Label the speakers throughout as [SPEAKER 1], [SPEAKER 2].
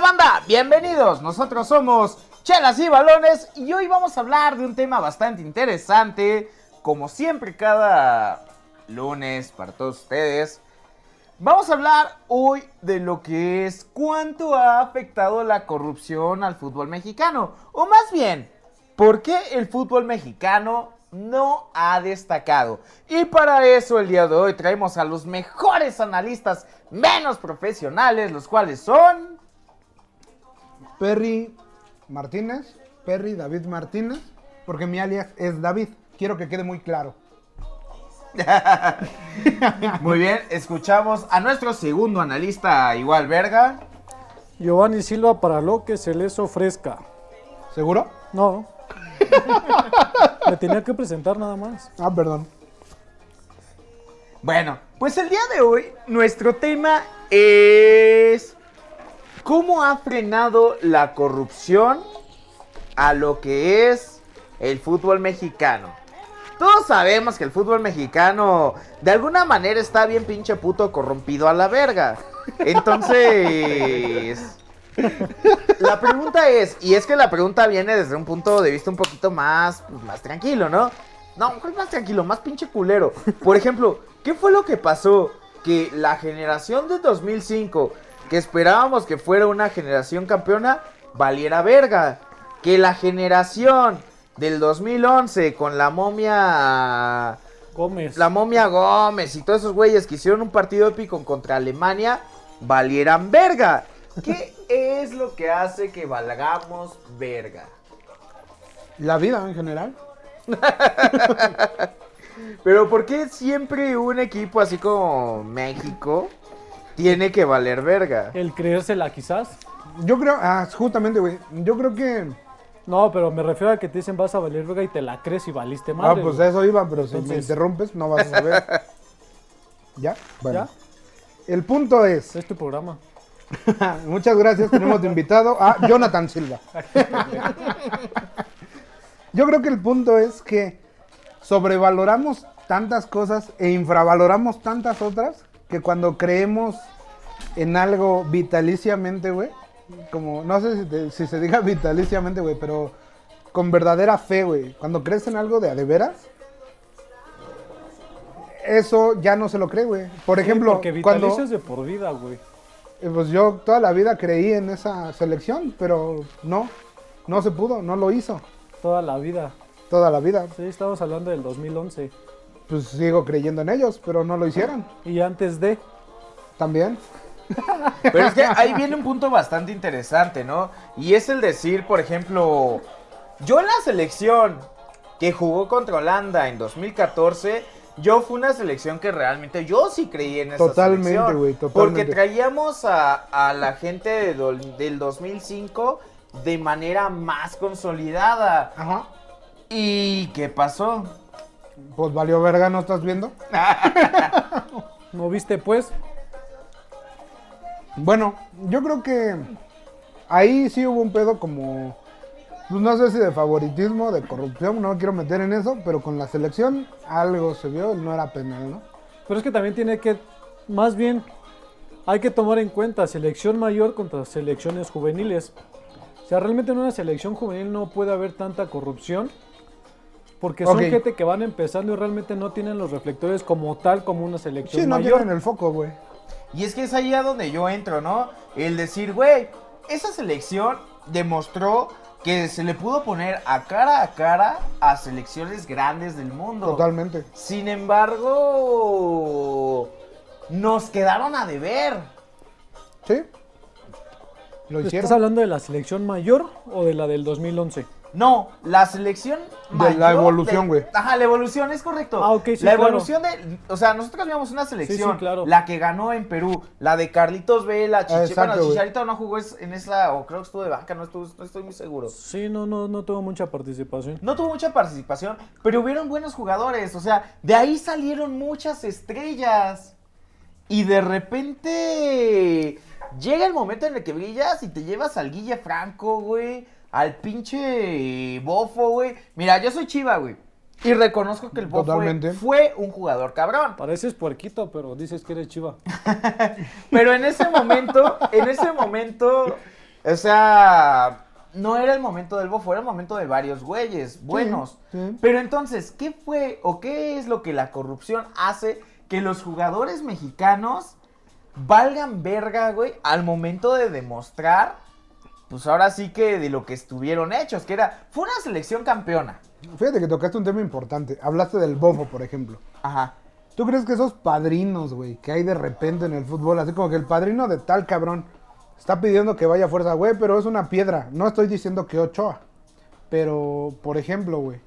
[SPEAKER 1] banda? Bienvenidos, nosotros somos Chelas y Balones y hoy vamos a hablar de un tema bastante interesante, como siempre cada lunes para todos ustedes. Vamos a hablar hoy de lo que es cuánto ha afectado la corrupción al fútbol mexicano, o más bien, por qué el fútbol mexicano no ha destacado. Y para eso el día de hoy traemos a los mejores analistas menos profesionales, los cuales son...
[SPEAKER 2] Perry Martínez, Perry David Martínez, porque mi alias es David. Quiero que quede muy claro.
[SPEAKER 1] Muy bien, escuchamos a nuestro segundo analista, igual verga.
[SPEAKER 3] Giovanni Silva para lo que se les ofrezca.
[SPEAKER 2] ¿Seguro?
[SPEAKER 3] No. Me tenía que presentar nada más.
[SPEAKER 2] Ah, perdón.
[SPEAKER 1] Bueno, pues el día de hoy nuestro tema es cómo ha frenado la corrupción a lo que es el fútbol mexicano. Todos sabemos que el fútbol mexicano de alguna manera está bien pinche puto corrompido a la verga. Entonces, la pregunta es, y es que la pregunta viene desde un punto de vista un poquito más, pues, más tranquilo, ¿no? No, ¿cuál más tranquilo? Más pinche culero. Por ejemplo, ¿qué fue lo que pasó? Que la generación de 2005, que esperábamos que fuera una generación campeona, valiera verga. Que la generación del 2011 con la momia...
[SPEAKER 3] Gómez.
[SPEAKER 1] La momia Gómez y todos esos güeyes que hicieron un partido épico contra Alemania, valieran verga. ¿Qué es lo que hace que valgamos verga?
[SPEAKER 2] La vida en general.
[SPEAKER 1] Pero ¿por qué siempre un equipo así como México tiene que valer verga?
[SPEAKER 3] El creérsela quizás.
[SPEAKER 2] Yo creo, ah, justamente, güey. Yo creo que.
[SPEAKER 3] No, pero me refiero a que te dicen vas a valer verga y te la crees y valiste
[SPEAKER 2] Ah,
[SPEAKER 3] madre.
[SPEAKER 2] pues
[SPEAKER 3] güey.
[SPEAKER 2] eso iba, pero si me interrumpes, no vas a saber. ¿Ya? Bueno.
[SPEAKER 3] ¿Ya?
[SPEAKER 2] El punto es.
[SPEAKER 3] Es tu programa.
[SPEAKER 2] Muchas gracias. Tenemos de invitado a Jonathan Silva. Yo creo que el punto es que sobrevaloramos tantas cosas e infravaloramos tantas otras que cuando creemos en algo vitaliciamente, güey, como no sé si, te- si se diga vitaliciamente, güey, pero con verdadera fe, güey, cuando crees en algo de a de veras, eso ya no se lo cree, güey. Por ejemplo,
[SPEAKER 3] Porque
[SPEAKER 2] cuando
[SPEAKER 3] es de por vida, güey.
[SPEAKER 2] eh, Pues yo toda la vida creí en esa selección, pero no, no se pudo, no lo hizo
[SPEAKER 3] Toda la vida.
[SPEAKER 2] toda la vida.
[SPEAKER 3] Sí, estamos hablando del 2011.
[SPEAKER 2] Pues sigo creyendo en ellos, pero no lo hicieron.
[SPEAKER 3] Y antes de...
[SPEAKER 2] También.
[SPEAKER 1] Pero es que ahí viene un punto bastante interesante, ¿no? Y es el decir, por ejemplo, yo en la selección que jugó contra Holanda en 2014, yo fue una selección que realmente yo sí creí en esa
[SPEAKER 2] Totalmente,
[SPEAKER 1] selección.
[SPEAKER 2] güey, totalmente.
[SPEAKER 1] Porque traíamos a, a la gente de do- del 2005 de manera más consolidada.
[SPEAKER 2] Ajá.
[SPEAKER 1] ¿Y qué pasó?
[SPEAKER 2] Pues valió verga, ¿no estás viendo?
[SPEAKER 3] ¿No viste pues?
[SPEAKER 2] Bueno, yo creo que ahí sí hubo un pedo como, pues no sé si de favoritismo, de corrupción, no me quiero meter en eso, pero con la selección algo se vio, no era penal, ¿no?
[SPEAKER 3] Pero es que también tiene que... Más bien, hay que tomar en cuenta selección mayor contra selecciones juveniles. O sea, realmente en una selección juvenil no puede haber tanta corrupción. Porque son gente que van empezando y realmente no tienen los reflectores como tal como una selección
[SPEAKER 2] Sí, no
[SPEAKER 3] mayor.
[SPEAKER 2] tienen el foco, güey.
[SPEAKER 1] Y es que es ahí a donde yo entro, ¿no? El decir, güey, esa selección demostró que se le pudo poner a cara a cara a selecciones grandes del mundo.
[SPEAKER 2] Totalmente.
[SPEAKER 1] Sin embargo, nos quedaron a deber.
[SPEAKER 2] ¿Sí? Lo
[SPEAKER 3] ¿Estás hablando de la selección mayor o de la del 2011?
[SPEAKER 1] No, la selección
[SPEAKER 2] De la evolución, güey.
[SPEAKER 1] Ajá, la evolución es correcto.
[SPEAKER 3] Ah, ok, sí,
[SPEAKER 1] La
[SPEAKER 3] claro.
[SPEAKER 1] evolución de, o sea, nosotros vimos una selección,
[SPEAKER 3] Sí, sí, claro.
[SPEAKER 1] la que ganó en Perú, la de Carlitos Vela, Chiche, bueno. Chicharito no jugó en esa, o creo que estuvo de banca, no, estuvo, no estoy muy seguro.
[SPEAKER 3] Sí, no, no, no tuvo mucha participación.
[SPEAKER 1] No tuvo mucha participación, pero hubieron buenos jugadores, o sea, de ahí salieron muchas estrellas. Y de repente llega el momento en el que brillas y te llevas al Guille Franco, güey, al pinche Bofo, güey. Mira, yo soy Chiva, güey. Y reconozco que el Bofo
[SPEAKER 2] Totalmente.
[SPEAKER 1] fue un jugador cabrón.
[SPEAKER 3] Pareces puerquito, pero dices que eres chiva.
[SPEAKER 1] Pero en ese momento, en ese momento, O sea, no era el momento del bofo, era el momento de varios güeyes buenos.
[SPEAKER 2] sí.
[SPEAKER 1] Pero entonces, ¿qué fue o qué es lo que la corrupción hace que los jugadores mexicanos valgan verga, güey, al momento de demostrar, pues ahora sí que de lo que estuvieron hechos, que era, fue una selección campeona.
[SPEAKER 2] Fíjate que tocaste un tema importante. Hablaste del bofo, por ejemplo.
[SPEAKER 1] Ajá.
[SPEAKER 2] ¿Tú crees que esos padrinos, güey, que hay de repente en el fútbol, así como que el padrino de tal cabrón está pidiendo que vaya a fuerza, güey, pero es una piedra. No estoy diciendo que Ochoa. Pero, por ejemplo, güey.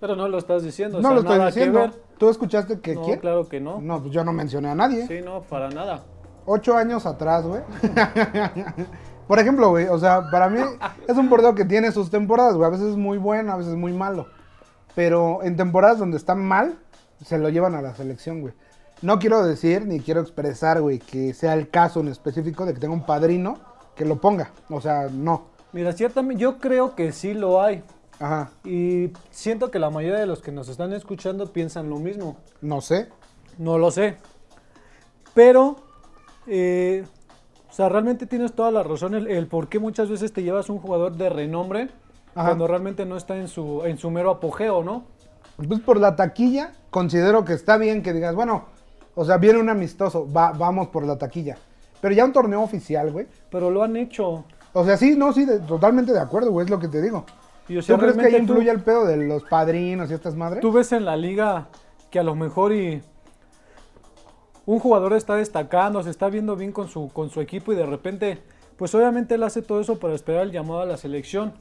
[SPEAKER 3] Pero no lo estás diciendo. o
[SPEAKER 2] No
[SPEAKER 3] sea,
[SPEAKER 2] lo estoy diciendo. ¿Tú escuchaste que
[SPEAKER 3] No,
[SPEAKER 2] quién?
[SPEAKER 3] claro que no.
[SPEAKER 2] No, pues yo no mencioné a nadie.
[SPEAKER 3] Sí, no, para nada.
[SPEAKER 2] Ocho años atrás, güey. Por ejemplo, güey, o sea, para mí es un portero que tiene sus temporadas, güey. A veces es muy bueno, a veces es muy malo. Pero en temporadas donde está mal, se lo llevan a la selección, güey. No quiero decir ni quiero expresar, güey, que sea el caso en específico de que tenga un padrino que lo ponga. O sea, no.
[SPEAKER 3] Mira, ciertamente yo creo que sí lo hay.
[SPEAKER 2] Ajá.
[SPEAKER 3] Y siento que la mayoría de los que nos están escuchando piensan lo mismo.
[SPEAKER 2] No sé.
[SPEAKER 3] No lo sé. Pero, eh, o sea, realmente tienes toda la razón. El, el por qué muchas veces te llevas un jugador de renombre
[SPEAKER 2] Ajá.
[SPEAKER 3] cuando realmente no está en su, en su mero apogeo, ¿no?
[SPEAKER 2] Pues por la taquilla, considero que está bien que digas, bueno, o sea, viene un amistoso, va, vamos por la taquilla. Pero ya un torneo oficial, güey.
[SPEAKER 3] Pero lo han hecho.
[SPEAKER 2] O sea, sí, no, sí, de- totalmente de acuerdo, güey, es lo que te digo.
[SPEAKER 3] Y, o sea,
[SPEAKER 2] ¿Tú crees que ahí
[SPEAKER 3] tú-
[SPEAKER 2] influye el pedo de los padrinos y estas madres?
[SPEAKER 3] Tú ves en la liga que a lo mejor y un jugador está destacando, se está viendo bien con su, con su equipo y de repente, pues obviamente él hace todo eso para esperar el llamado a la selección.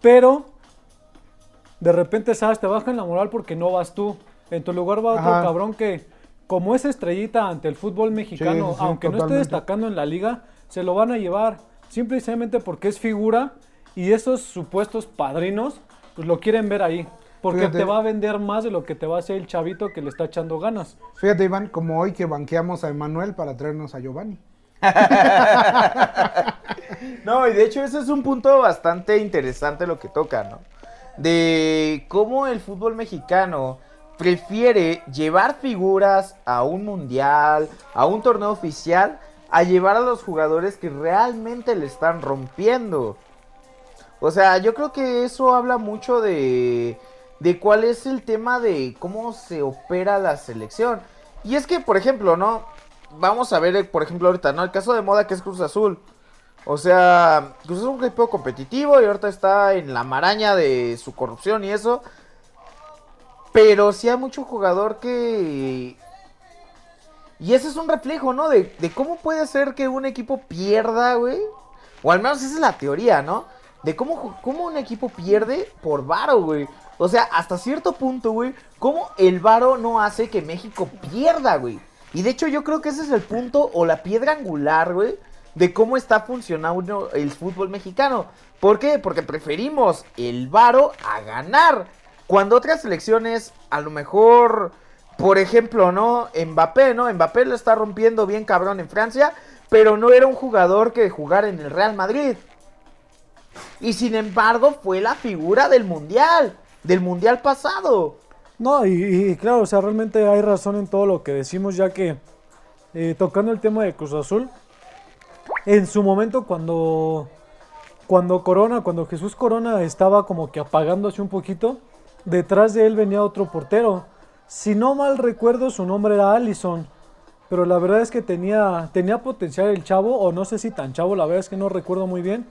[SPEAKER 3] Pero de repente, sabes, te bajan la moral porque no vas tú. En tu lugar va otro
[SPEAKER 2] Ajá.
[SPEAKER 3] cabrón que, como es estrellita ante el fútbol mexicano,
[SPEAKER 2] Sí, sí, sí,
[SPEAKER 3] aunque no esté destacando en la liga, se lo van a llevar. Simple y sencillamente porque es figura y esos supuestos padrinos, pues lo quieren ver ahí. Porque
[SPEAKER 2] Fíjate.
[SPEAKER 3] te va a vender más de lo que te va a hacer el chavito que le está echando ganas.
[SPEAKER 2] Fíjate, Iván, como hoy que banqueamos a Emanuel para traernos a Giovanni.
[SPEAKER 1] No, y de hecho ese es un punto bastante interesante lo que toca, ¿no? De cómo el fútbol mexicano prefiere llevar figuras a un mundial, a un torneo oficial, a llevar a los jugadores que realmente le están rompiendo. O sea, yo creo que eso habla mucho de, de cuál es el tema de cómo se opera la selección. Y es que, por ejemplo, ¿no? Vamos a ver, eh, por ejemplo, ahorita, ¿no? El caso de moda que es Cruz Azul. O sea, Cruz Azul es un equipo competitivo y ahorita está en la maraña de su corrupción y eso. Pero sí hay mucho jugador que... Y ese es un reflejo, ¿no? De, de cómo puede ser que un equipo pierda, güey. O al menos esa es la teoría, ¿no? De cómo, cómo un equipo pierde por varo, güey. O sea, hasta cierto punto, güey, cómo el varo no hace que México pierda, güey. Y de hecho yo creo que ese es el punto o la piedra angular, güey, de cómo está funcionando el fútbol mexicano. ¿Por qué? Porque preferimos el varo a ganar. Cuando otras selecciones, a lo mejor, por ejemplo, ¿no? Mbappé, ¿no? Mbappé lo está rompiendo bien cabrón en Francia, pero no era un jugador que jugara en el Real Madrid. Y sin embargo fue la figura del mundial, del mundial pasado.
[SPEAKER 3] No, y, claro, o sea, realmente hay razón en todo lo que decimos, ya que eh, tocando el tema de Cruz Azul, en su momento cuando, cuando Corona, cuando Jesús Corona estaba como que apagándose un poquito, detrás de él venía otro portero. Si no mal recuerdo, su nombre era Allison, pero la verdad es que tenía, tenía potencial el chavo, o no sé si tan chavo, la verdad es que no recuerdo muy bien,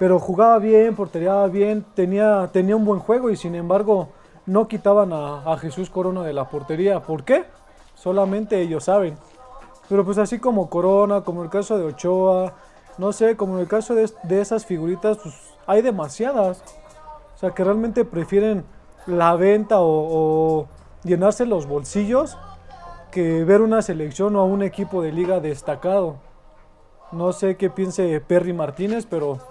[SPEAKER 3] pero jugaba bien, portereaba bien, tenía, tenía un buen juego y sin embargo no quitaban a, Jesús Corona de la portería. ¿Por qué? Solamente ellos saben. Pero pues así como Corona, como el caso de Ochoa, no sé, como en el caso de, de esas figuritas, pues hay demasiadas. O sea, que realmente prefieren la venta o, o llenarse los bolsillos que ver una selección o a un equipo de liga destacado. No sé qué piense Perry Martínez, pero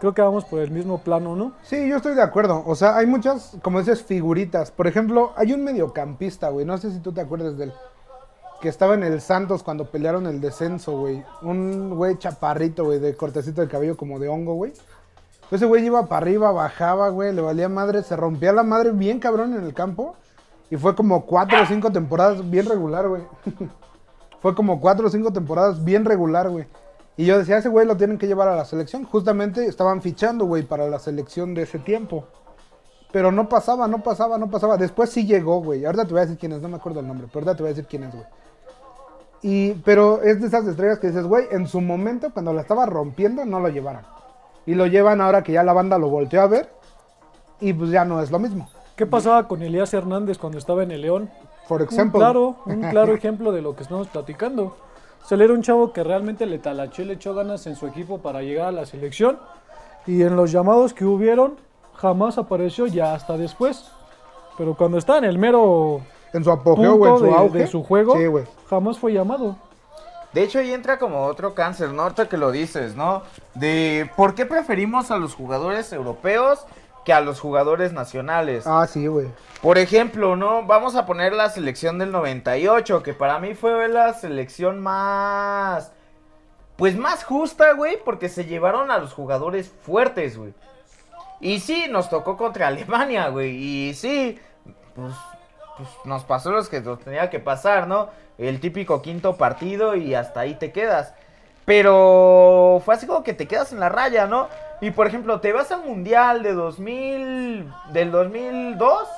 [SPEAKER 3] creo que vamos por el mismo plano, ¿no?
[SPEAKER 2] Sí, yo estoy de acuerdo. O sea, hay muchas, como dices, figuritas. Por ejemplo, hay un mediocampista, güey. No sé si tú te acuerdas del. Que estaba en el Santos cuando pelearon el descenso, güey. Un güey chaparrito, güey, de cortecito de cabello como de hongo, güey. Ese güey iba para arriba, bajaba, güey, le valía madre, se rompía la madre bien cabrón en el campo. Y fue como cuatro o cinco temporadas bien regular, güey. fue como cuatro o cinco temporadas bien regular, güey. Y yo decía, ese güey lo tienen que llevar a la selección. Justamente estaban fichando, güey, para la selección de ese tiempo. Pero no pasaba, no pasaba, no pasaba. Después sí llegó, güey. Ahorita te voy a decir quién es, no me acuerdo el nombre, pero ahorita te voy a decir quién es, güey. Y, pero es de esas estrellas que dices, güey, en su momento, cuando la estaba rompiendo, no lo llevaron. Y lo llevan ahora que ya la banda lo volteó a ver. Y pues ya no es lo mismo.
[SPEAKER 3] ¿Qué pasaba con Elías Hernández cuando estaba en el León?
[SPEAKER 2] Por
[SPEAKER 3] Un
[SPEAKER 2] ejemplo.
[SPEAKER 3] claro, un claro ejemplo de lo que estamos platicando. O sea, él era un chavo que realmente le talachó y le echó ganas en su equipo para llegar a la selección. Y en los llamados que hubieron, jamás apareció ya hasta después. Pero cuando está en el mero
[SPEAKER 2] En su apogeo, güey, en su
[SPEAKER 3] de,
[SPEAKER 2] auge.
[SPEAKER 3] de su juego,
[SPEAKER 2] Sí,
[SPEAKER 3] jamás fue llamado.
[SPEAKER 1] De hecho, ahí entra como otro cáncer, ¿no? Ahorita que lo dices, ¿no? De por qué preferimos a los jugadores europeos que a los jugadores nacionales.
[SPEAKER 2] Ah, sí, güey.
[SPEAKER 1] Por ejemplo, ¿no? Vamos a poner la selección del 98, que para mí fue la selección más... Pues más justa, güey, porque se llevaron a los jugadores fuertes, güey. Y sí, nos tocó contra Alemania, güey. Y sí, pues, pues nos pasó los que nos tenía que pasar, ¿no? El típico quinto partido y hasta ahí te quedas. Pero fue así como que te quedas en la raya, ¿no? Y por ejemplo, te vas al Mundial de 2000, del 2002.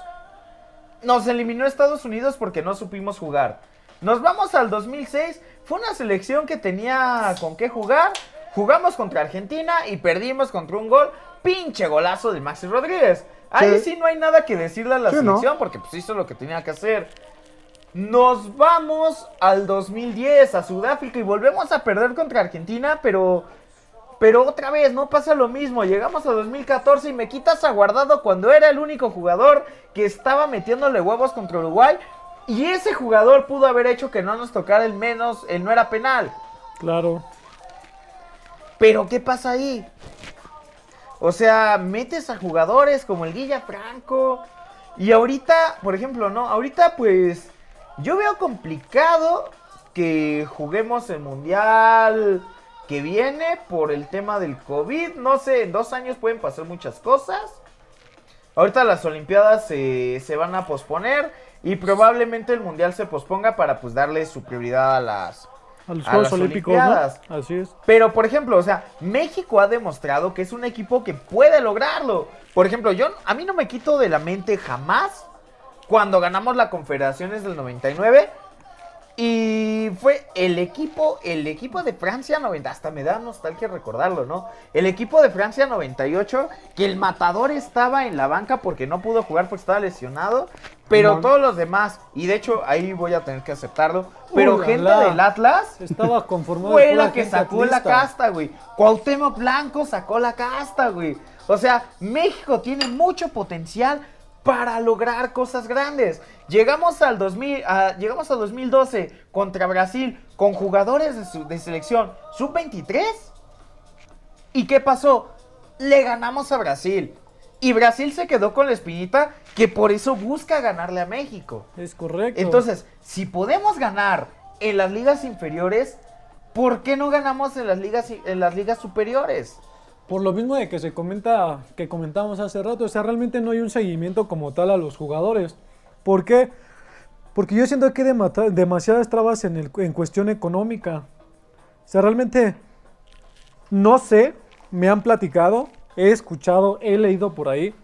[SPEAKER 1] Nos eliminó Estados Unidos porque no supimos jugar. Nos vamos al 2006. Fue una selección que tenía con qué jugar. Jugamos contra Argentina y perdimos contra un gol. Pinche golazo de Maxi Rodríguez. Ahí
[SPEAKER 2] Sí.
[SPEAKER 1] sí no hay nada que decirle a la
[SPEAKER 2] Sí, ¿no?
[SPEAKER 1] selección porque pues hizo lo que tenía que hacer. Nos vamos al 2010 a Sudáfrica y volvemos a perder contra Argentina, pero pero otra vez no pasa lo mismo. Llegamos a 2014 y me quitas a Guardado cuando era el único jugador que estaba metiéndole huevos contra Uruguay y ese jugador pudo haber hecho que no nos tocara el menos, el no era penal.
[SPEAKER 3] Claro.
[SPEAKER 1] Pero ¿qué pasa ahí? O sea, metes a jugadores como el Guilla Franco. Y ahorita, por ejemplo, ¿no? Ahorita pues yo veo complicado que juguemos el Mundial que viene por el tema del COVID. No sé, en dos años pueden pasar muchas cosas. Ahorita las Olimpiadas se, se van a posponer y probablemente el Mundial se posponga para pues darle su prioridad a las,
[SPEAKER 3] A los
[SPEAKER 1] A
[SPEAKER 3] Juegos
[SPEAKER 1] las
[SPEAKER 3] Olímpicos. Así es.
[SPEAKER 1] pero, por ejemplo, o sea, México ha demostrado que es un equipo que puede lograrlo. Por ejemplo, yo a mí no me quito de la mente jamás cuando ganamos la Confederaciones del 99 y fue el equipo, el equipo de Francia 90, hasta me da nostalgia recordarlo, ¿no? El equipo de Francia 98 que el matador estaba en la banca porque no pudo jugar porque estaba lesionado, pero
[SPEAKER 2] No.
[SPEAKER 1] todos los demás y de hecho ahí voy a tener que aceptarlo, pero gente
[SPEAKER 3] la.
[SPEAKER 1] del Atlas
[SPEAKER 3] Estaba conformado.
[SPEAKER 1] fue la que sacó la casta, güey. Cuauhtémoc Blanco sacó la casta, güey. O sea, México tiene mucho potencial para lograr cosas grandes. Llegamos al 2000, a- llegamos a 2012 contra Brasil con jugadores de, su- de selección sub-23. ¿Y qué pasó? Le ganamos a Brasil. Y Brasil se quedó con la espinita que por eso busca ganarle a México.
[SPEAKER 3] Es correcto.
[SPEAKER 1] Entonces, si podemos ganar en las ligas inferiores, ¿por qué no ganamos en las ligas en las ligas superiores?
[SPEAKER 3] Por lo mismo de que se comenta, que comentamos hace rato, o sea, realmente no hay un seguimiento como tal a los jugadores. ¿Por qué? Porque yo siento que hay demasiadas trabas en, el, en cuestión económica. O sea, realmente no sé, me han platicado, he escuchado, he leído por ahí,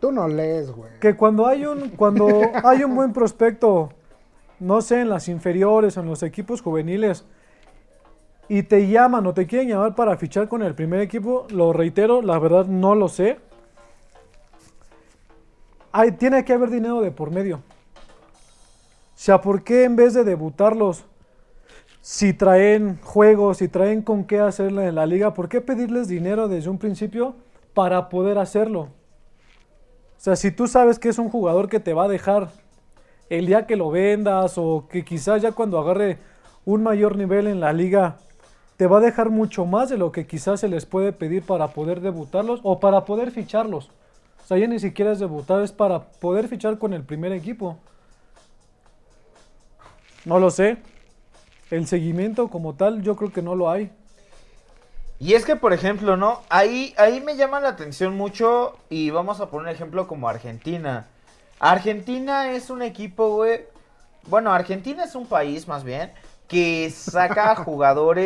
[SPEAKER 2] Tú no lees, güey.
[SPEAKER 3] que cuando hay un, cuando hay un buen prospecto, no sé, en las inferiores en los equipos juveniles, y te llaman o te quieren llamar para fichar con el primer equipo, lo reitero, la verdad no lo sé. Hay, tiene que haber dinero de por medio. O sea, ¿por qué en vez de debutarlos, si traen juegos, si traen con qué hacerla en la liga, ¿por qué pedirles dinero desde un principio para poder hacerlo? O sea, si tú sabes que es un jugador que te va a dejar el día que lo vendas o que quizás ya cuando agarre un mayor nivel en la liga te va a dejar mucho más de lo que quizás se les puede pedir para poder debutarlos o para poder ficharlos. O sea, ya ni siquiera es debutar, es para poder fichar con el primer equipo. No lo sé. El seguimiento como tal yo creo que no lo hay.
[SPEAKER 1] Y es que, por ejemplo, ¿no? Ahí, ahí me llama la atención mucho y vamos a poner un ejemplo como Argentina. Argentina es un equipo, güey. Bueno, Argentina es un país más bien que saca jugadores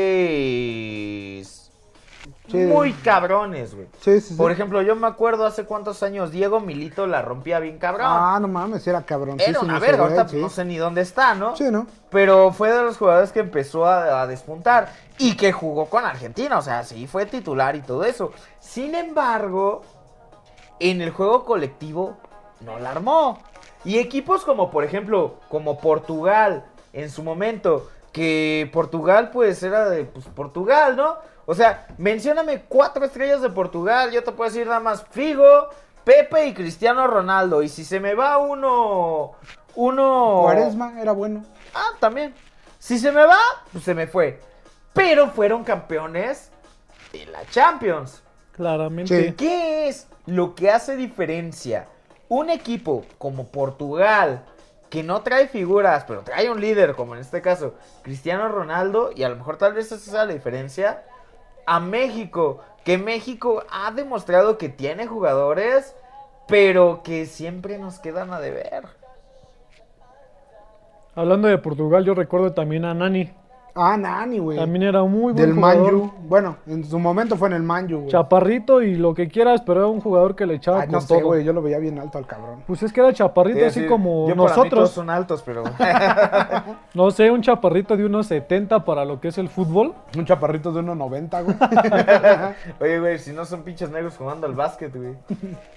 [SPEAKER 2] Sí.
[SPEAKER 1] muy cabrones, güey.
[SPEAKER 2] Sí, sí, sí.
[SPEAKER 1] Por ejemplo, yo me acuerdo hace cuántos años Diego Milito la rompía bien cabrón.
[SPEAKER 2] Ah, no mames, era cabrón.
[SPEAKER 1] Era una verga, ahorita no sé ni dónde está, ¿no?
[SPEAKER 2] Sí, ¿no?
[SPEAKER 1] Pero fue de los jugadores que empezó a, a despuntar y que jugó con Argentina, o sea, sí fue titular y todo eso. Sin embargo, en el juego colectivo no la armó. Y equipos como, por ejemplo, como Portugal en su momento, que Portugal pues era de pues, Portugal, ¿no? O sea, mencióname cuatro estrellas de Portugal, yo te puedo decir nada más Figo, Pepe y Cristiano Ronaldo. Y si se me va uno, uno...
[SPEAKER 2] Cuaresma era bueno.
[SPEAKER 1] Ah, también. Si se me va, pues se me fue. Pero fueron campeones de la Champions.
[SPEAKER 3] Claramente.
[SPEAKER 2] Sí.
[SPEAKER 1] ¿Qué es lo que hace diferencia? Un equipo como Portugal, que no trae figuras, pero trae un líder, como en este caso, Cristiano Ronaldo, y a lo mejor tal vez esa sea la diferencia, a México, que México ha demostrado que tiene jugadores, pero que siempre nos quedan a deber.
[SPEAKER 3] Hablando de Portugal, yo recuerdo también a Nani.
[SPEAKER 2] Ah, Nani, güey.
[SPEAKER 3] También era muy buen
[SPEAKER 2] Del
[SPEAKER 3] jugador.
[SPEAKER 2] Manju. Bueno, en su momento fue en el Manju, güey.
[SPEAKER 3] Chaparrito y lo que quieras, pero era un jugador que le echaba
[SPEAKER 2] Ay,
[SPEAKER 3] con
[SPEAKER 2] no sé,
[SPEAKER 3] todo.
[SPEAKER 2] güey. Yo lo veía bien alto al cabrón.
[SPEAKER 3] Pues es que era chaparrito así como
[SPEAKER 1] yo para mí todos
[SPEAKER 3] nosotros.
[SPEAKER 1] son altos, pero...
[SPEAKER 3] No sé, un chaparrito de unos 70 para lo que es el fútbol.
[SPEAKER 2] Un chaparrito de 1.90, güey.
[SPEAKER 1] Oye, güey, si no son pinches negros jugando al básquet, güey.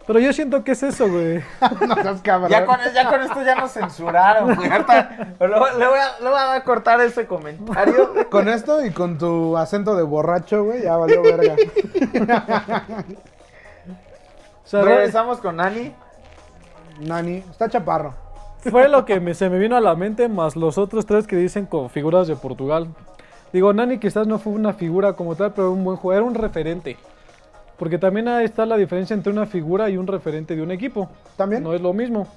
[SPEAKER 3] Pero yo siento que es eso, güey.
[SPEAKER 2] no seas cabrón.
[SPEAKER 1] Ya con, ya con esto ya nos censuraron, güey. Ahorita Le, voy- le voy a, le voy a cortar ese comentario.
[SPEAKER 2] Con esto y con tu acento de borracho, güey, ya valió verga.
[SPEAKER 1] Regresamos con Nani.
[SPEAKER 2] Nani, está chaparro.
[SPEAKER 3] fue lo que me- se me vino a la mente, más los otros tres que dicen con figuras de Portugal. Digo, Nani quizás no fue una figura como tal, pero un buen jugador, era un referente. Porque también ahí está la diferencia entre una figura y un referente de un equipo.
[SPEAKER 2] ¿También?
[SPEAKER 3] No es lo mismo.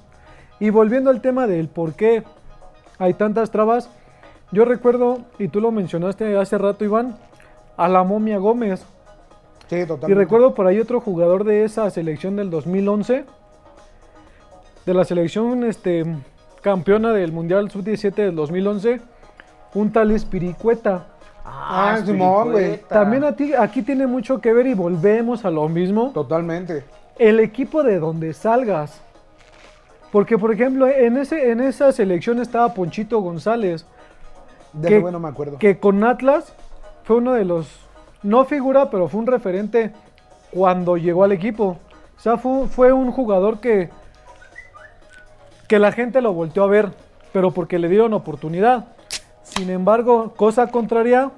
[SPEAKER 3] Y volviendo al tema del por qué hay tantas trabas, yo recuerdo, y tú lo mencionaste hace rato, Iván, a la momia Gómez.
[SPEAKER 2] Sí, totalmente.
[SPEAKER 3] Y recuerdo por ahí otro jugador de esa selección del 2011, de la selección este, campeona del Mundial Sub-17 del 2011, un tal Espiricueta.
[SPEAKER 2] Ah, Simón, güey.
[SPEAKER 3] También a ti- aquí tiene mucho que ver y volvemos a lo mismo.
[SPEAKER 2] Totalmente.
[SPEAKER 3] El equipo de donde salgas. Porque, por ejemplo, en, ese, en esa selección estaba Ponchito González,
[SPEAKER 2] De
[SPEAKER 3] Que-
[SPEAKER 2] ese güey no me acuerdo.
[SPEAKER 3] que con Atlas fue uno de los, no figura, pero fue un referente cuando llegó al equipo. O sea, fue, fue un jugador que, que la gente lo volteó a ver, pero porque le dieron oportunidad. Sin embargo, cosa contraria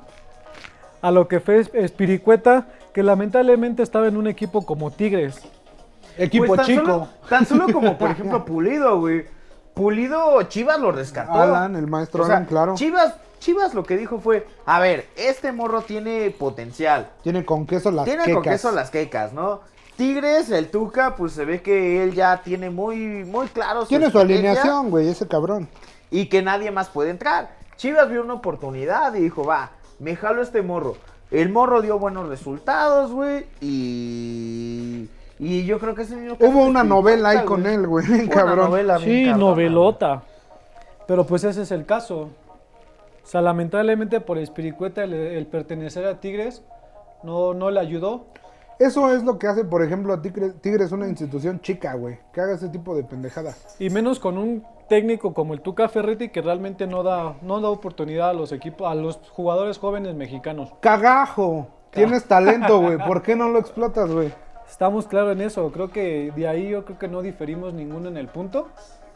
[SPEAKER 3] a lo que fue Espiricueta, que lamentablemente estaba en un equipo como Tigres.
[SPEAKER 2] Equipo
[SPEAKER 1] Pues tan
[SPEAKER 2] chico.
[SPEAKER 1] Solo, tan solo como, por ejemplo, Pulido, güey. Pulido, Chivas lo rescató.
[SPEAKER 2] Alan, el maestro
[SPEAKER 1] O sea,
[SPEAKER 2] Alan, claro.
[SPEAKER 1] Chivas, Chivas lo que dijo fue, a ver, este morro tiene potencial.
[SPEAKER 2] Tiene con queso las
[SPEAKER 1] tiene
[SPEAKER 2] quecas.
[SPEAKER 1] con queso las quecas, ¿no? Tigres, el Tuca, pues se ve que él ya tiene muy, muy claro su
[SPEAKER 2] Tiene su alineación, güey, ese cabrón.
[SPEAKER 1] y que nadie más puede entrar. Chivas vio una oportunidad y dijo, va, me jalo este morro. El morro dio buenos resultados, güey, y... Y yo creo que es el mismo
[SPEAKER 2] Hubo una novela ahí con él, güey, bien
[SPEAKER 1] Una
[SPEAKER 2] cabrón.
[SPEAKER 1] novela
[SPEAKER 3] Sí, novelota. Pero pues ese es el caso. O sea, lamentablemente por Espiricueta el, el pertenecer a Tigres no, no le ayudó.
[SPEAKER 2] Eso es lo que hace, por ejemplo, a Tigres, Tigres una institución chica, güey. Que haga ese tipo de pendejadas.
[SPEAKER 3] Y menos con un técnico como el Tuca Ferretti que realmente no da, no da oportunidad a los equipos, a los jugadores jóvenes mexicanos.
[SPEAKER 2] Cagajo. Tienes talento, güey. ¿Por qué no lo explotas, güey?
[SPEAKER 3] Estamos claros en eso. Creo que de ahí yo creo que no diferimos ninguno en el punto.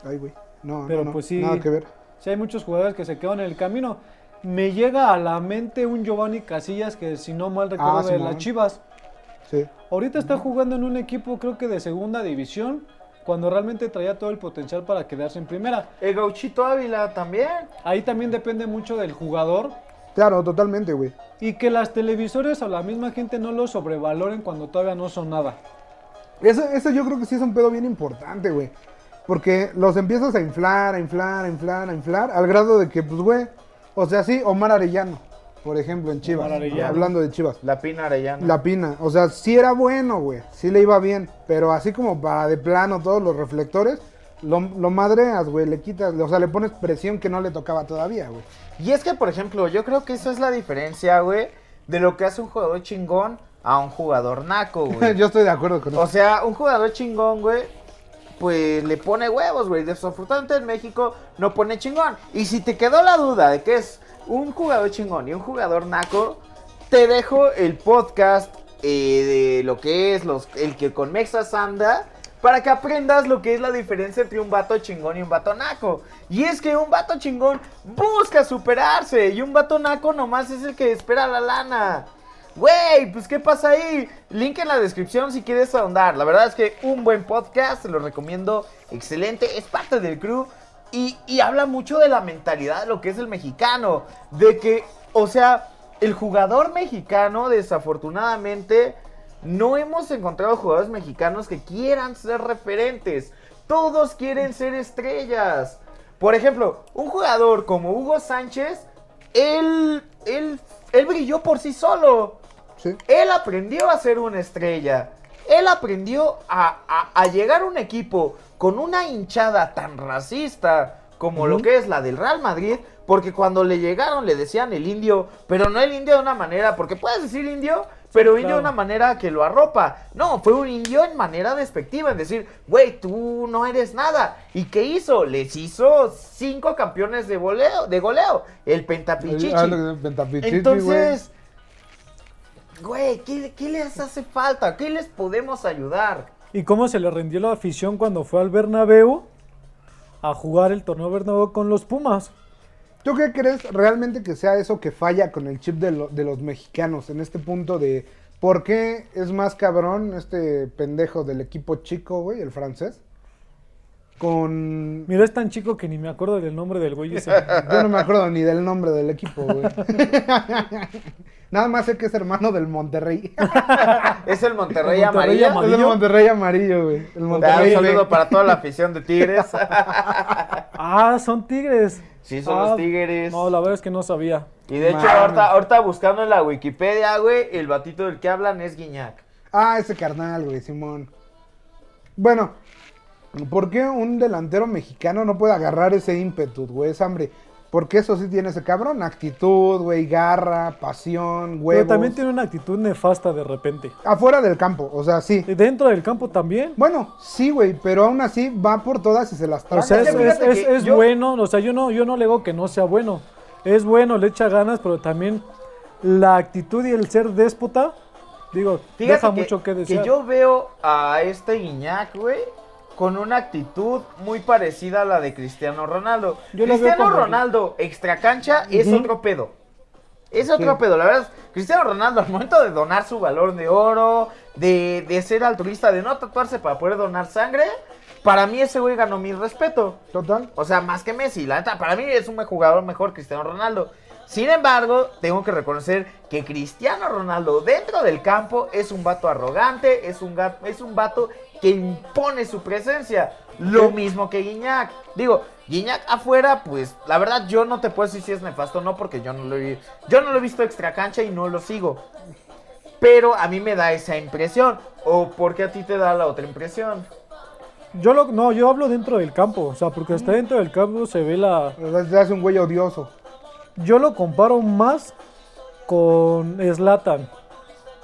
[SPEAKER 2] Ay, güey. No,
[SPEAKER 3] Pero
[SPEAKER 2] no, no.
[SPEAKER 3] pues sí.
[SPEAKER 2] Nada que ver.
[SPEAKER 3] Si hay muchos jugadores que se quedan en el camino. Me llega a la mente un Giovanni Casillas que si no mal recuerdo
[SPEAKER 2] Ah,
[SPEAKER 3] de las Chivas.
[SPEAKER 2] Sí.
[SPEAKER 3] Ahorita está jugando en un equipo creo que de segunda división, cuando realmente traía todo el potencial para quedarse en primera.
[SPEAKER 1] El Gauchito Ávila también.
[SPEAKER 3] Ahí también depende mucho del jugador
[SPEAKER 2] Claro, totalmente, güey.
[SPEAKER 3] y que las televisores o la misma gente no lo sobrevaloren cuando todavía no son nada.
[SPEAKER 2] Eso, eso yo creo que sí es un pedo bien importante, güey. Porque los empiezas a inflar, a inflar, a inflar, a inflar, al grado de que, pues, güey, o sea, sí, Omar Arellano, por ejemplo, en Chivas.
[SPEAKER 3] Omar Arellano.
[SPEAKER 2] Hablando de Chivas.
[SPEAKER 1] La Pina Arellano.
[SPEAKER 2] La Pina, o sea, sí era bueno, güey, sí le iba bien, pero así como para de plano todos los reflectores, lo, lo madreas, güey, le quitas, o sea, le pones presión que no le tocaba todavía, güey.
[SPEAKER 1] Y es que, por ejemplo, yo creo que eso es la diferencia, güey, de lo que hace un jugador chingón a un jugador naco, güey.
[SPEAKER 2] Yo estoy de acuerdo con
[SPEAKER 1] O
[SPEAKER 2] eso.
[SPEAKER 1] sea, un jugador chingón, güey, pues le pone huevos, güey. Desafortunadamente en México no pone chingón. Y si te quedó la duda de que es un jugador chingón y un jugador naco, te dejo el podcast eh, de lo que es los, el que con Mexas anda. Para que aprendas lo que es la diferencia entre un vato chingón y un vato naco. Y es que un vato chingón busca superarse. Y un vato naco nomás es el que espera la lana. Güey, pues ¿qué pasa ahí? Link en la descripción si quieres ahondar. La verdad es que un buen podcast, te lo recomiendo. Excelente, es parte del crew. Y, y habla mucho de la mentalidad de lo que es el mexicano. De que, o sea, el jugador mexicano desafortunadamente no hemos encontrado jugadores mexicanos que quieran ser referentes. Todos quieren ser estrellas. Por ejemplo, un jugador como Hugo Sánchez, él, él, él brilló por sí solo.
[SPEAKER 2] Sí.
[SPEAKER 1] Él aprendió a ser una estrella. Él aprendió a, a- a llegar a un equipo con una hinchada tan racista como lo que es la del Real Madrid. Porque cuando le llegaron le decían el indio, pero no el indio de una manera, porque puedes decir indio, pero indio de
[SPEAKER 3] claro.
[SPEAKER 1] una manera que lo arropa. No, fue un indio en manera despectiva, en decir, güey, tú no eres nada. ¿Y qué hizo? Les hizo cinco campeones de goleo, de goleo el Pentapichichi.
[SPEAKER 2] Ah, que- Pentapichichi,
[SPEAKER 1] Entonces, güey, ¿qué, qué les hace falta? ¿Qué les podemos ayudar?
[SPEAKER 3] ¿Y cómo se le rindió la afición cuando fue al Bernabéu a jugar el torneo Bernabéu con los Pumas?
[SPEAKER 2] ¿Tú qué crees realmente que sea eso que falla con el chip de, lo- de los mexicanos en este punto de por qué es más cabrón este pendejo del equipo chico, güey, el francés? Con...
[SPEAKER 3] Mira, es tan chico que ni me acuerdo del nombre del güey ese.
[SPEAKER 2] Yo no me acuerdo ni del nombre del equipo, güey. Nada más sé que es hermano del Monterrey.
[SPEAKER 1] Es el Monterrey,
[SPEAKER 3] El Monterrey
[SPEAKER 1] amarillo.
[SPEAKER 2] Es el. Monterrey amarillo, güey. El
[SPEAKER 1] Da un
[SPEAKER 2] Monterrey
[SPEAKER 1] saludo para toda la afición de Tigres.
[SPEAKER 3] Ah, son tigres.
[SPEAKER 1] Sí, son
[SPEAKER 3] Ah,
[SPEAKER 1] los Tigres.
[SPEAKER 3] No, la verdad es que no sabía.
[SPEAKER 1] Y de hecho, ahorita, ahorita buscando en la Wikipedia, güey, el batito del que hablan es Guiñac.
[SPEAKER 2] Ah, ese carnal, güey, Simón. Bueno, ¿por qué un delantero mexicano no puede agarrar ese ímpetu, güey? Esa hambre. Porque eso sí tiene ese cabrón. Actitud, güey, garra, pasión, huevos.
[SPEAKER 3] Pero también tiene una actitud nefasta de repente.
[SPEAKER 2] Afuera del campo, o sea, sí.
[SPEAKER 3] Y dentro del campo también.
[SPEAKER 2] Bueno, sí, güey, pero aún así va por todas y se las traga.
[SPEAKER 3] O sea,
[SPEAKER 1] Es
[SPEAKER 3] es,
[SPEAKER 1] que
[SPEAKER 3] es-
[SPEAKER 1] fíjate
[SPEAKER 3] es-
[SPEAKER 1] que
[SPEAKER 3] es
[SPEAKER 1] yo-
[SPEAKER 3] bueno. O sea, yo no, yo no le digo que no sea bueno. Es bueno, le echa ganas, pero también la actitud y el ser déspota, digo,
[SPEAKER 1] Fíjate
[SPEAKER 3] deja
[SPEAKER 1] que,
[SPEAKER 3] mucho que
[SPEAKER 1] que
[SPEAKER 3] desear.
[SPEAKER 1] yo veo a este Guiñac, güey, con una actitud muy parecida a la de Cristiano Ronaldo.
[SPEAKER 3] Yo
[SPEAKER 1] Cristiano Ronaldo, extra cancha, es otro pedo. Es otro
[SPEAKER 2] Sí.
[SPEAKER 1] pedo, la verdad. Cristiano Ronaldo, al momento de donar su valor de oro, de, de ser altruista, de no tatuarse para poder donar sangre, para mí ese güey ganó mi respeto.
[SPEAKER 2] Total.
[SPEAKER 1] O sea, más que Messi. La neta, para mí es un jugador mejor Cristiano Ronaldo. Sin embargo, tengo que reconocer que Cristiano Ronaldo dentro del campo es un vato arrogante, es un, es un vato que impone su presencia. Lo mismo que Guiñac. Digo, Guiñac afuera, pues la verdad yo no te puedo decir si es nefasto o no, porque yo no lo he, yo no lo he visto extra cancha y no lo sigo. Pero a mí me da esa impresión. ¿O porque a ti te da la otra impresión?
[SPEAKER 3] Yo lo, no, yo hablo dentro del campo, o sea, porque hasta dentro del campo se ve la...
[SPEAKER 2] Se hace un güey odioso.
[SPEAKER 3] Yo lo comparo más con Slatan.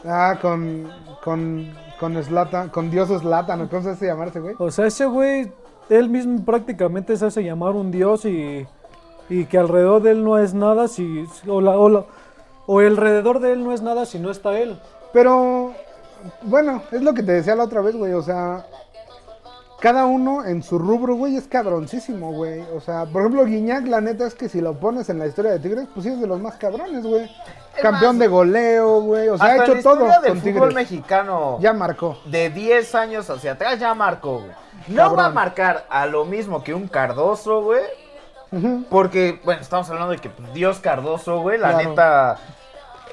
[SPEAKER 2] Ah, con. Con. Con Zlatan, con Dios Zlatan, ¿o ¿cómo se hace llamarse, güey?
[SPEAKER 3] O sea, ese güey, él mismo prácticamente se hace llamar un dios y, y que alrededor de él no es nada si... O, la, o, la- o alrededor de él no es nada si no está él.
[SPEAKER 2] Pero, bueno, es lo que te decía la otra vez, güey. O sea, cada uno en su rubro, güey, es cabroncísimo, güey. O sea, por ejemplo, Guiñac, la neta es que si lo pones en la historia de Tigres, pues sí es de los más cabrones, güey. Campeón
[SPEAKER 1] más,
[SPEAKER 2] de goleo, güey. O sea, ha hecho todo
[SPEAKER 1] del
[SPEAKER 2] con
[SPEAKER 1] fútbol
[SPEAKER 2] Tigres.
[SPEAKER 1] mexicano.
[SPEAKER 2] Ya marcó.
[SPEAKER 1] de 10 años hacia atrás ya marcó, güey. No
[SPEAKER 2] Cabrón.
[SPEAKER 1] va a marcar a lo mismo que un Cardoso, güey. Porque, bueno, estamos hablando de que pues, Dios Cardoso, güey, la
[SPEAKER 2] Claro.
[SPEAKER 1] neta,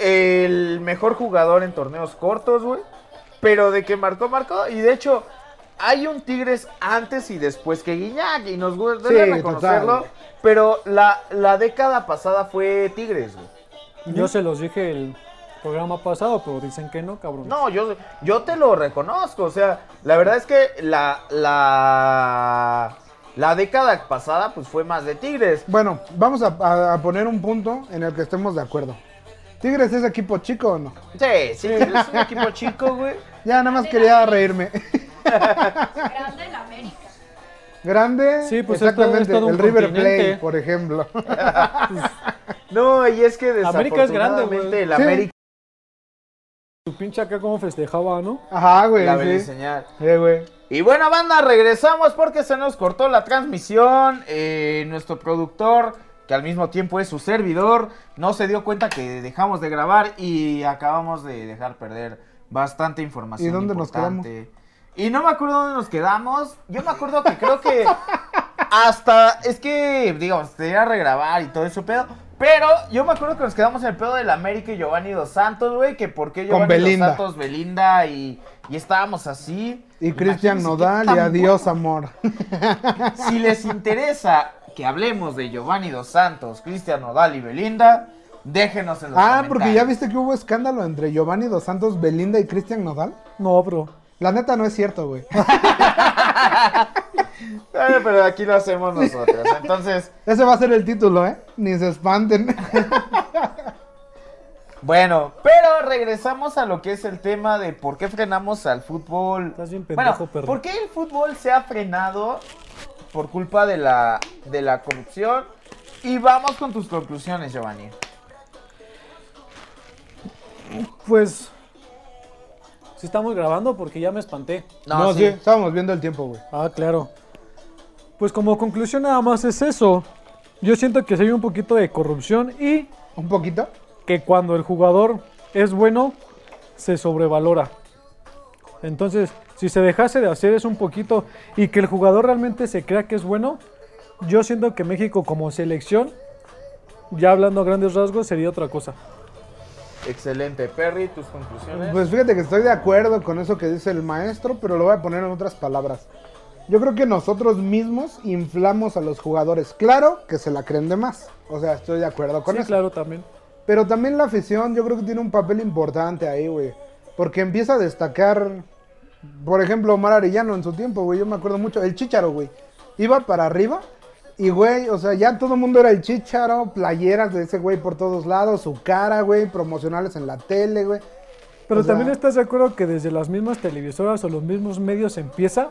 [SPEAKER 1] el mejor jugador en torneos cortos, güey. Pero de que marcó, marcó. Y de hecho, hay un Tigres antes y después que Guiñac. Y nos gusta
[SPEAKER 2] Sí,
[SPEAKER 1] reconocerlo.
[SPEAKER 2] total.
[SPEAKER 1] Pero la, la década pasada fue Tigres, güey.
[SPEAKER 3] Yo se los dije el programa pasado, pero dicen que no, cabrón.
[SPEAKER 1] No, yo, yo te lo reconozco. O sea, la verdad es que la, la, La década pasada pues fue más de Tigres.
[SPEAKER 2] Bueno, vamos a, a- a poner un punto en el que estemos de acuerdo. ¿Tigres es equipo chico o no?
[SPEAKER 1] Sí, sí, Tigres es un equipo chico, güey.
[SPEAKER 2] Ya nada más quería reírme.
[SPEAKER 4] Grande en América.
[SPEAKER 2] Grande,
[SPEAKER 3] Sí, pues es todo- es
[SPEAKER 2] exactamente,
[SPEAKER 3] todo un
[SPEAKER 2] el River
[SPEAKER 3] continente.
[SPEAKER 2] Plate, por ejemplo.
[SPEAKER 1] No, y es que
[SPEAKER 3] América es grande,
[SPEAKER 1] desafortunadamente
[SPEAKER 3] güey.
[SPEAKER 1] el
[SPEAKER 2] Sí.
[SPEAKER 1] América
[SPEAKER 3] Tu pinche acá como festejaba, ¿no?
[SPEAKER 2] Ajá, güey,
[SPEAKER 1] la
[SPEAKER 2] sí.
[SPEAKER 1] beliseñal.
[SPEAKER 2] Eh, güey.
[SPEAKER 1] Y bueno, banda, regresamos porque se nos cortó la transmisión. Eh, nuestro productor, que al mismo tiempo es su servidor, no se dio cuenta que dejamos de grabar y acabamos de dejar perder bastante información.
[SPEAKER 2] ¿Y dónde nos
[SPEAKER 1] importante. Y no me acuerdo dónde nos quedamos. Yo me acuerdo que creo que hasta. Es que, digamos, tenía regrabar y todo eso, pedo. Pero yo me acuerdo que nos quedamos en el pedo del América y Giovanni Dos Santos, güey. Que por qué Giovanni
[SPEAKER 2] Belinda.
[SPEAKER 1] Dos Santos, Belinda y, y estábamos así.
[SPEAKER 2] Y Cristian Nodal y adiós, amor.
[SPEAKER 1] si les interesa que hablemos de Giovanni Dos Santos, Cristian Nodal y Belinda, déjenos en los
[SPEAKER 2] Ah, porque ya
[SPEAKER 1] comentarios.
[SPEAKER 2] viste que hubo escándalo entre Giovanni Dos Santos, Belinda y Cristian Nodal.
[SPEAKER 3] No, bro.
[SPEAKER 2] La neta no es cierto, güey.
[SPEAKER 1] Bueno, pero aquí lo hacemos nosotros. Entonces,
[SPEAKER 2] Ese va a ser el título, ¿eh? Ni se espanten.
[SPEAKER 1] bueno, pero regresamos a lo que es el tema de por qué frenamos al fútbol.
[SPEAKER 3] Estás bien pendejo,
[SPEAKER 1] bueno,
[SPEAKER 3] perro.
[SPEAKER 1] ¿por qué el fútbol se ha frenado por culpa de la, de la corrupción? Y vamos con tus conclusiones, Giovanni.
[SPEAKER 3] Pues. Si estamos grabando porque ya me espanté.
[SPEAKER 2] No, sí. estábamos viendo el tiempo, güey.
[SPEAKER 3] Ah, claro. Pues como conclusión nada más es eso. Yo siento que sí hay un poquito de corrupción y
[SPEAKER 2] ¿Un poquito?
[SPEAKER 3] que cuando el jugador es bueno, se sobrevalora. Entonces, si se dejase de hacer eso un poquito y que el jugador realmente se crea que es bueno, yo siento que México como selección, ya hablando a grandes rasgos, sería otra cosa.
[SPEAKER 1] Excelente. Perry, tus conclusiones.
[SPEAKER 2] Pues fíjate que estoy de acuerdo con eso que dice el maestro, pero lo voy a poner en otras palabras. Yo creo que nosotros mismos inflamos a los jugadores. Claro que se la creen de más. O sea, estoy de acuerdo con
[SPEAKER 3] sí,
[SPEAKER 2] eso.
[SPEAKER 3] claro, también.
[SPEAKER 2] Pero también la afición yo creo que tiene un papel importante ahí, güey. Porque empieza a destacar, por ejemplo, Omar Arellano en su tiempo, güey. Yo me acuerdo mucho, el Chicharo, güey. Iba para arriba y, güey, o sea, ya todo el mundo era el Chicharo, playeras de ese güey por todos lados, su cara, güey, promocionales en la tele, güey.
[SPEAKER 3] Pero
[SPEAKER 2] O sea-
[SPEAKER 3] también estás de acuerdo que desde las mismas televisoras o los mismos medios empieza.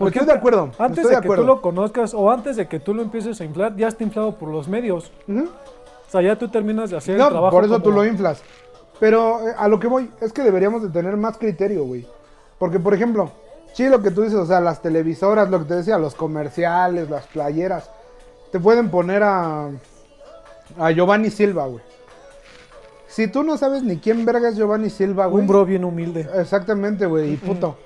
[SPEAKER 2] Estoy de acuerdo,
[SPEAKER 3] Antes de, que tú lo conozcas o antes de que tú lo empieces a inflar, ya está inflado por los medios. O sea, ya tú terminas de hacer el trabajo.
[SPEAKER 2] por eso tú lo inflas. Pero eh, a lo que voy es que deberíamos de tener más criterio, güey. Porque, por ejemplo, sí, lo que tú dices, o sea, las televisoras, lo que te decía, los comerciales, las playeras, te pueden poner a, a Giovanni Silva, güey. Si tú no sabes ni quién verga es Giovanni Silva, güey.
[SPEAKER 3] Un bro bien humilde.
[SPEAKER 2] Exactamente, güey, y puto.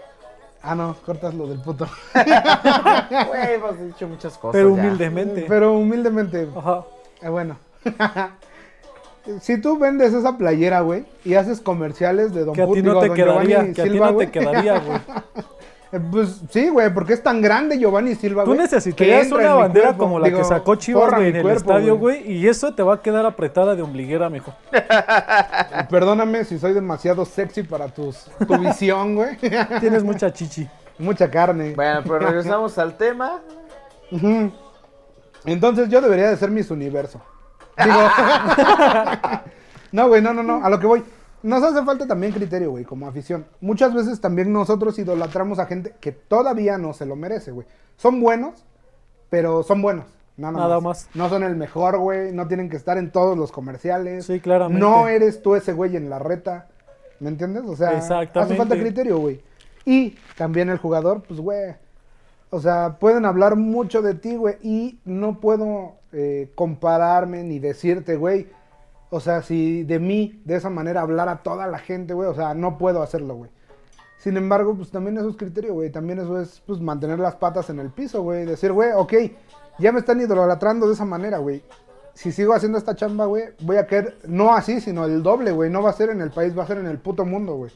[SPEAKER 2] Ah, no, cortas lo del puto.
[SPEAKER 1] Güey, hemos dicho muchas cosas.
[SPEAKER 3] Pero
[SPEAKER 1] ya.
[SPEAKER 3] humildemente.
[SPEAKER 2] Pero humildemente,
[SPEAKER 3] Ajá.
[SPEAKER 2] Eh, bueno. si tú vendes esa playera, güey, y haces comerciales de Don
[SPEAKER 3] Que a ti
[SPEAKER 2] Puti,
[SPEAKER 3] no
[SPEAKER 2] digo,
[SPEAKER 3] te
[SPEAKER 2] Don
[SPEAKER 3] quedaría,
[SPEAKER 2] Giovanni
[SPEAKER 3] que a ti
[SPEAKER 2] Silva,
[SPEAKER 3] no te quedaría, güey.
[SPEAKER 2] Eh, Pues sí, güey, porque es tan grande Giovanni Silva,
[SPEAKER 3] Tú necesitarías una bandera
[SPEAKER 2] cuerpo.
[SPEAKER 3] como la
[SPEAKER 2] Digo,
[SPEAKER 3] que sacó Chivas, güey, en el
[SPEAKER 2] cuerpo,
[SPEAKER 3] estadio, güey, y eso te va a quedar apretada de ombliguera, mijo.
[SPEAKER 2] Perdóname si soy demasiado sexy para tus, tu visión, güey.
[SPEAKER 3] Tienes mucha chichi.
[SPEAKER 2] Mucha carne.
[SPEAKER 1] Bueno, pero regresamos al tema.
[SPEAKER 2] Entonces yo debería de ser Miss Universo. Digo. no, güey, no, no, no. A lo que voy. Nos hace falta también criterio, güey, como afición. Muchas veces también nosotros idolatramos a gente que todavía no se lo merece, güey. Son buenos, pero son buenos. Nada,
[SPEAKER 3] Nada
[SPEAKER 2] más.
[SPEAKER 3] más.
[SPEAKER 2] No son el mejor, güey. No tienen que estar en todos los comerciales.
[SPEAKER 3] Sí, claramente.
[SPEAKER 2] No eres tú ese güey en la reta. ¿Me entiendes? O sea, hace falta criterio, güey. Y también el jugador, pues, güey. O sea, pueden hablar mucho de ti, güey. Y no puedo eh, compararme ni decirte, güey. O sea, si de mí de esa manera hablara toda la gente, güey. O sea, no puedo hacerlo, güey. Sin embargo, pues también eso es criterio, güey. También eso es, pues, mantener las patas en el piso, güey. Decir, güey, ok, ya me están idolatrando de esa manera, güey. Si sigo haciendo esta chamba, güey, voy a caer, no así, sino el doble, güey. No va a ser en el país, va a ser en el puto mundo, güey.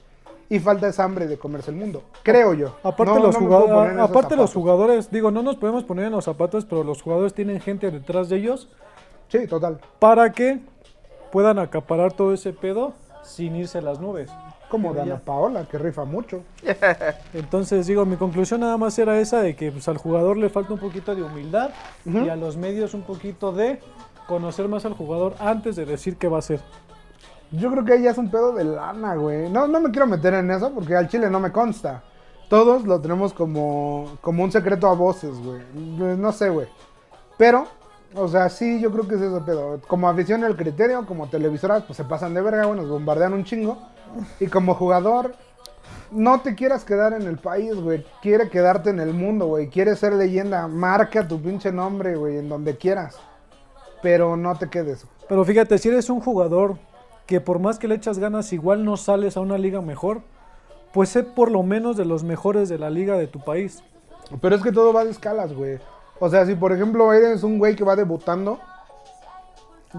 [SPEAKER 2] Y falta esa hambre de comerse el mundo. Creo yo.
[SPEAKER 3] Aparte,
[SPEAKER 2] No-
[SPEAKER 3] los,
[SPEAKER 2] no
[SPEAKER 3] jugadores, aparte los jugadores, digo, no nos podemos poner en los zapatos, pero los jugadores tienen gente detrás de ellos
[SPEAKER 2] Sí, total.
[SPEAKER 3] para que puedan acaparar todo ese pedo sin irse a las nubes.
[SPEAKER 2] Como Dana Paola, que rifa mucho.
[SPEAKER 3] Entonces, digo, mi conclusión nada más era esa de que pues, al jugador le falta un poquito de humildad
[SPEAKER 2] Ujú.
[SPEAKER 3] y a los medios un poquito de conocer más al jugador antes de decir qué va a hacer.
[SPEAKER 2] Yo creo que ahí ya es un pedo de lana, güey. No, no me quiero meter en eso porque al chile no me consta. Todos lo tenemos como, como un secreto a voces, güey. No sé, güey. Pero, o sea, sí, yo creo que es ese pedo. Como afición el criterio, como televisoras, pues se pasan de verga, güey, nos bombardean un chingo. Y como jugador, no te quieras quedar en el país, güey. Quiere quedarte en el mundo, güey. Quieres ser leyenda. Marca tu pinche nombre, güey, en donde quieras. Pero no te quedes.
[SPEAKER 3] Pero fíjate, si eres un jugador que por más que le echas ganas, igual no sales a una liga mejor, pues sé por lo menos de los mejores de la liga de tu país.
[SPEAKER 2] Pero es que todo va de escalas, güey. O sea, si por ejemplo eres un güey que va debutando,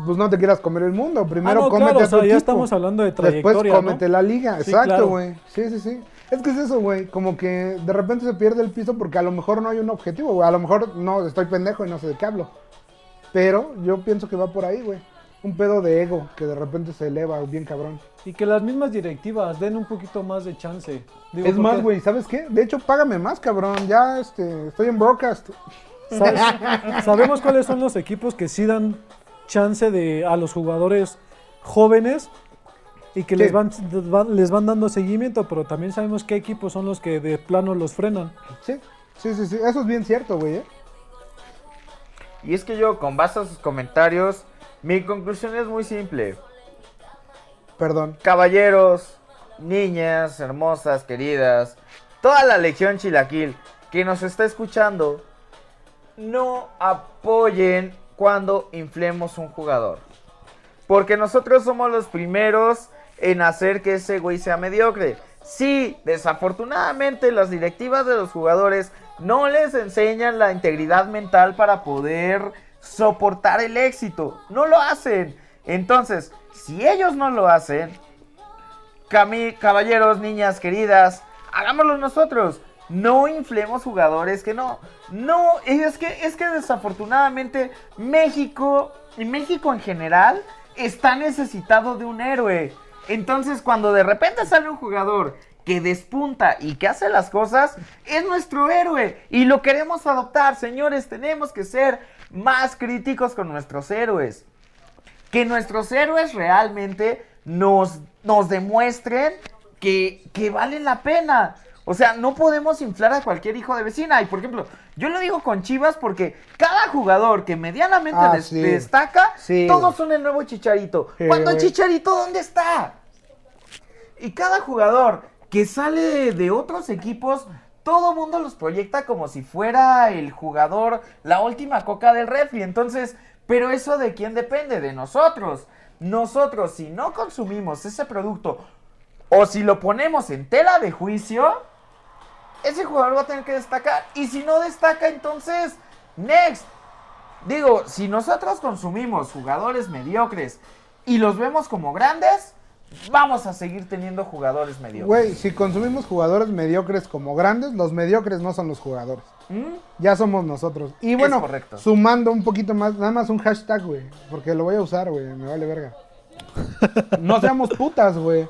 [SPEAKER 2] pues no te quieras comer el mundo. Primero
[SPEAKER 3] Ah, no,
[SPEAKER 2] cómete
[SPEAKER 3] claro,
[SPEAKER 2] a tu
[SPEAKER 3] o sea, ya estamos hablando de
[SPEAKER 2] Después
[SPEAKER 3] trayectoria, ¿no?
[SPEAKER 2] cómete la liga.
[SPEAKER 3] Sí,
[SPEAKER 2] Exacto,
[SPEAKER 3] claro.
[SPEAKER 2] güey. Sí, sí, sí. Es que es eso, güey. Como que de repente se pierde el piso porque a lo mejor no hay un objetivo, güey. A lo mejor no estoy pendejo y no sé de qué hablo. Pero yo pienso que va por ahí, güey. Un pedo de ego que de repente se eleva bien cabrón.
[SPEAKER 3] Y que las mismas directivas den un poquito más de chance. Digo,
[SPEAKER 2] es más, güey, ¿sabes qué? De hecho, págame más, cabrón. Ya este, estoy en broadcast.
[SPEAKER 3] Sa- Sabemos cuáles son los equipos que sí dan chance de a los jugadores jóvenes y que
[SPEAKER 2] Sí.
[SPEAKER 3] les van, van- les van dando seguimiento, pero también sabemos qué equipos son los que de plano los frenan.
[SPEAKER 2] Sí, sí, sí, sí. Eso es bien cierto, güey. ¿eh?
[SPEAKER 1] Y es que yo, con base a sus comentarios, mi conclusión es muy simple.
[SPEAKER 2] Perdón.
[SPEAKER 1] Caballeros, niñas, hermosas, queridas, toda la legión chilaquil que nos está escuchando, no apoyen cuando inflemos un jugador. Porque nosotros somos los primeros en hacer que ese güey sea mediocre. Sí, desafortunadamente las directivas de los jugadores no les enseñan la integridad mental para poder soportar el éxito. No lo hacen. Entonces, si ellos no lo hacen, caballeros, niñas queridas, hagámoslo nosotros. No inflemos jugadores que no. No, es que, es que desafortunadamente México y México en general está necesitado de un héroe. Entonces, cuando de repente sale un jugador que despunta y que hace las cosas, es nuestro héroe y lo queremos adoptar. Señores, tenemos que ser más críticos con nuestros héroes que nuestros héroes realmente nos, nos demuestren que, que valen la pena. O sea, no podemos inflar a cualquier hijo de vecina. Y por ejemplo, yo lo digo con Chivas porque cada jugador que medianamente
[SPEAKER 2] Ah,
[SPEAKER 1] des-
[SPEAKER 2] sí.
[SPEAKER 1] destaca,
[SPEAKER 2] Sí,
[SPEAKER 1] todos son el nuevo Chicharito.
[SPEAKER 2] Sí,
[SPEAKER 1] Cuando
[SPEAKER 2] güey.
[SPEAKER 1] Chicharito, ¿dónde está? Y cada jugador que sale de otros equipos, todo mundo los proyecta como si fuera el jugador, la última coca del refri. Entonces, pero eso de quién depende? De nosotros. Nosotros, si no consumimos ese producto o si lo ponemos en tela de juicio, ese jugador va a tener que destacar. Y si no destaca, entonces, next. Digo, si nosotros consumimos jugadores mediocres y los vemos como grandes, vamos a seguir teniendo jugadores mediocres.
[SPEAKER 2] Güey, si consumimos jugadores mediocres como grandes, los mediocres no son los jugadores.
[SPEAKER 1] ¿Mm?
[SPEAKER 2] Ya somos nosotros. Y bueno, sumando un poquito más, nada más un hashtag, güey. Porque lo voy a usar, güey. Me vale verga. No seamos putas, güey.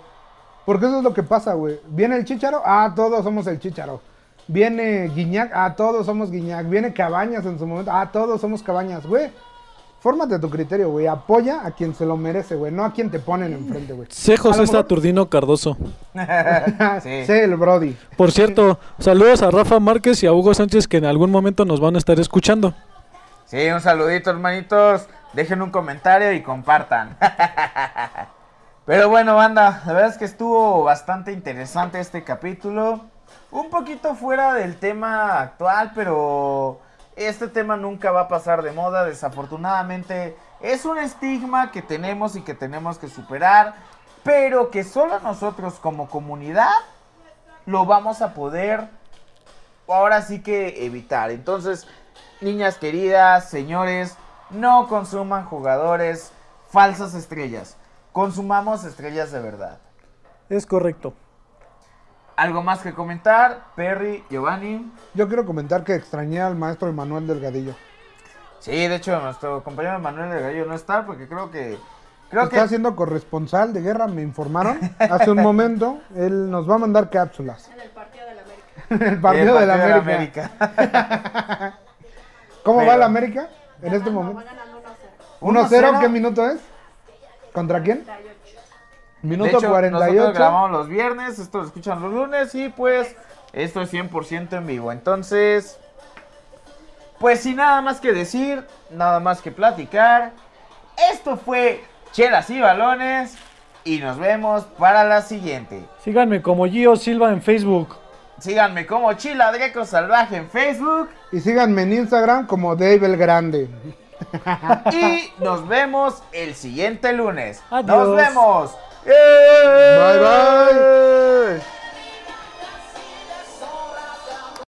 [SPEAKER 2] Porque eso es lo que pasa, güey. Viene el chicharo, ah, todos somos el chicharo. Viene Guiñac, ah, todos somos Guiñac. Viene Cabañas en su momento, ah, todos somos Cabañas, güey. Fórmate tu criterio, güey. Apoya a quien se lo merece, güey. No a quien te ponen enfrente, güey. A
[SPEAKER 3] José
[SPEAKER 2] mejor-
[SPEAKER 3] Saturnino Cardoso.
[SPEAKER 1] Sí.
[SPEAKER 2] Sí, el Brody.
[SPEAKER 3] Por cierto, saludos a Rafa Márquez y a Hugo Sánchez que en algún momento nos van a estar escuchando.
[SPEAKER 1] Sí, un saludito, hermanitos. Dejen un comentario y compartan. Pero bueno, banda, la verdad es que estuvo bastante interesante este capítulo. Un poquito fuera del tema actual, pero este tema nunca va a pasar de moda. Desafortunadamente es un estigma que tenemos y que tenemos que superar, pero que solo nosotros como comunidad lo vamos a poder ahora sí que evitar. Entonces, niñas queridas, señores, no consuman jugadores falsas estrellas. Consumamos estrellas de verdad.
[SPEAKER 3] Es correcto.
[SPEAKER 1] ¿Algo más que comentar? Perry, Giovanni.
[SPEAKER 2] Yo quiero comentar que extrañé al maestro Emanuel Delgadillo.
[SPEAKER 1] Sí, de hecho, nuestro compañero Manuel de Gallo no está porque creo que Creo
[SPEAKER 2] está
[SPEAKER 1] que
[SPEAKER 2] siendo corresponsal de guerra, me informaron hace un momento. Él nos va a mandar cápsulas.
[SPEAKER 4] En el partido de la América.
[SPEAKER 2] el partido,
[SPEAKER 1] el
[SPEAKER 2] de la
[SPEAKER 1] partido
[SPEAKER 2] América.
[SPEAKER 1] América.
[SPEAKER 2] ¿Cómo
[SPEAKER 1] Pero-
[SPEAKER 2] va la América en este momento?
[SPEAKER 4] Va ganando
[SPEAKER 2] 1-0,
[SPEAKER 1] 1-0.
[SPEAKER 2] ¿qué minuto es? ¿Contra quién?
[SPEAKER 4] 1-0.
[SPEAKER 1] De
[SPEAKER 2] Minuto
[SPEAKER 1] hecho, nosotros
[SPEAKER 2] 48.
[SPEAKER 1] grabamos los viernes, esto lo escuchan los lunes y pues esto es 100% en vivo. Entonces, pues sin nada más que decir, nada más que platicar, esto fue Chelas y Balones y nos vemos para la siguiente.
[SPEAKER 3] Síganme como Gio Silva en Facebook.
[SPEAKER 1] Síganme como Chila Dreco Salvaje en Facebook
[SPEAKER 2] Y síganme en Instagram como Dave el Grande.
[SPEAKER 1] Y nos vemos el siguiente lunes.
[SPEAKER 3] Adiós.
[SPEAKER 1] Nos vemos.
[SPEAKER 2] Bye, bye.